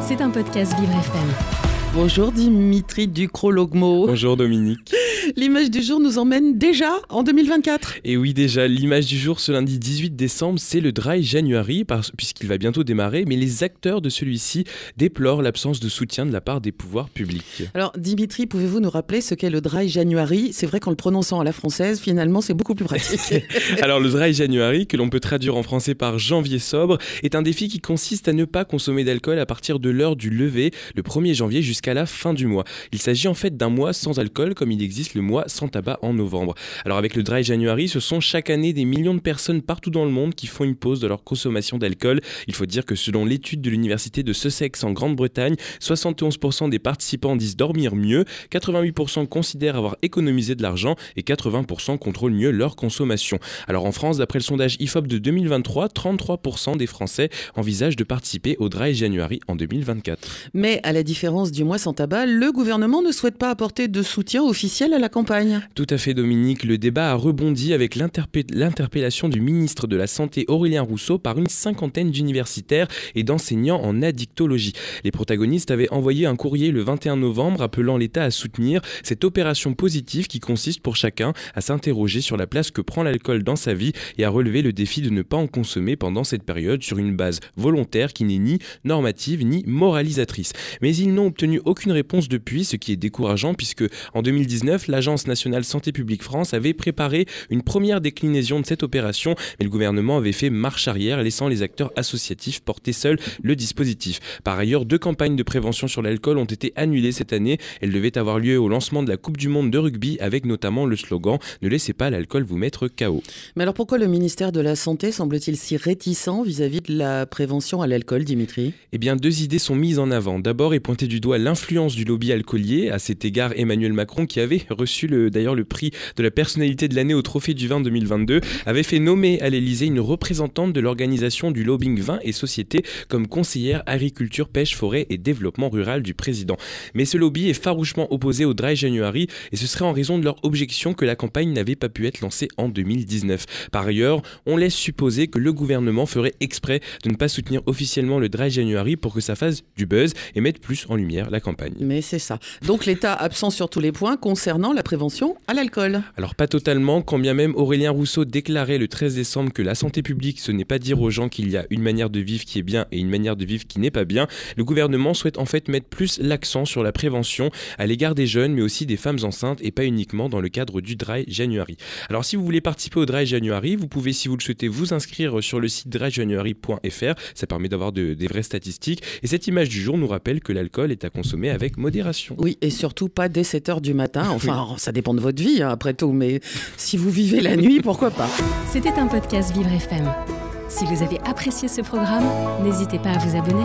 C'est un podcast Vivre FM. Bonjour Dimitri Ducrologmo. Bonjour Dominique. L'image du jour nous emmène déjà en 2024. Et oui déjà, l'image du jour ce lundi 18 décembre, c'est le Dry January, puisqu'il va bientôt démarrer, mais les acteurs de celui-ci déplorent l'absence de soutien de la part des pouvoirs publics. Alors Dimitri, pouvez-vous nous rappeler ce qu'est le Dry January? C'est vrai qu'en le prononçant à la française, finalement c'est beaucoup plus pratique. Alors le Dry January, que l'on peut traduire en français par janvier sobre, est un défi qui consiste à ne pas consommer d'alcool à partir de l'heure du lever, le 1er janvier jusqu'à la fin du mois. Il s'agit en fait d'un mois sans alcool comme il existe le mois sans tabac en novembre. Alors avec le Dry January, ce sont chaque année des millions de personnes partout dans le monde qui font une pause de leur consommation d'alcool. Il faut dire que selon l'étude de l'université de Sussex en Grande-Bretagne, 71% des participants disent dormir mieux, 88% considèrent avoir économisé de l'argent et 80% contrôlent mieux leur consommation. Alors en France, d'après le sondage IFOP de 2023, 33% des Français envisagent de participer au Dry January en 2024. Mais à la différence du mois sans tabac, le gouvernement ne souhaite pas apporter de soutien officiel à la Tout à fait Dominique, le débat a rebondi avec l'interpellation du ministre de la Santé Aurélien Rousseau par une cinquantaine d'universitaires et d'enseignants en addictologie. Les protagonistes avaient envoyé un courrier le 21 novembre appelant l'État à soutenir cette opération positive qui consiste pour chacun à s'interroger sur la place que prend l'alcool dans sa vie et à relever le défi de ne pas en consommer pendant cette période sur une base volontaire qui n'est ni normative ni moralisatrice. Mais ils n'ont obtenu aucune réponse depuis, ce qui est décourageant puisque en 2019, l'Agence nationale santé publique France avait préparé une première déclinaison de cette opération, mais le gouvernement avait fait marche arrière, laissant les acteurs associatifs porter seuls le dispositif. Par ailleurs, deux campagnes de prévention sur l'alcool ont été annulées cette année. Elles devaient avoir lieu au lancement de la Coupe du Monde de rugby avec notamment le slogan Ne laissez pas l'alcool vous mettre KO. Mais alors pourquoi le ministère de la Santé semble-t-il si réticent vis-à-vis de la prévention à l'alcool, Dimitri? Eh bien, deux idées sont mises en avant. D'abord est pointé du doigt l'influence du lobby alcoolier. À cet égard, Emmanuel Macron, qui avait reçu d'ailleurs le prix de la personnalité de l'année au Trophée du vin 2022, avait fait nommer à l'Elysée une représentante de l'organisation du lobbying vin et société comme conseillère agriculture, pêche, forêt et développement rural du président. Mais ce lobby est farouchement opposé au Dry January et ce serait en raison de leur objection que la campagne n'avait pas pu être lancée en 2019. Par ailleurs, on laisse supposer que le gouvernement ferait exprès de ne pas soutenir officiellement le Dry January pour que ça fasse du buzz et mette plus en lumière la campagne. Mais c'est ça. Donc l'État absent sur tous les points concernant la prévention à l'alcool. Alors pas totalement, quand bien même Aurélien Rousseau déclarait le 13 décembre que la santé publique, ce n'est pas dire aux gens qu'il y a une manière de vivre qui est bien et une manière de vivre qui n'est pas bien. Le gouvernement souhaite en fait mettre plus l'accent sur la prévention à l'égard des jeunes, mais aussi des femmes enceintes et pas uniquement dans le cadre du Dry January. Alors si vous voulez participer au Dry January, vous pouvez, si vous le souhaitez, vous inscrire sur le site dryjanuary.fr. Ça permet d'avoir des vraies statistiques. Et cette image du jour nous rappelle que l'alcool est à consommer avec modération. Oui, et surtout pas dès 7 heures du matin. Enfin, ça dépend de votre vie, hein, après tout, mais si vous vivez la nuit, pourquoi pas? C'était un podcast Vivre FM. Si vous avez apprécié ce programme, n'hésitez pas à vous abonner.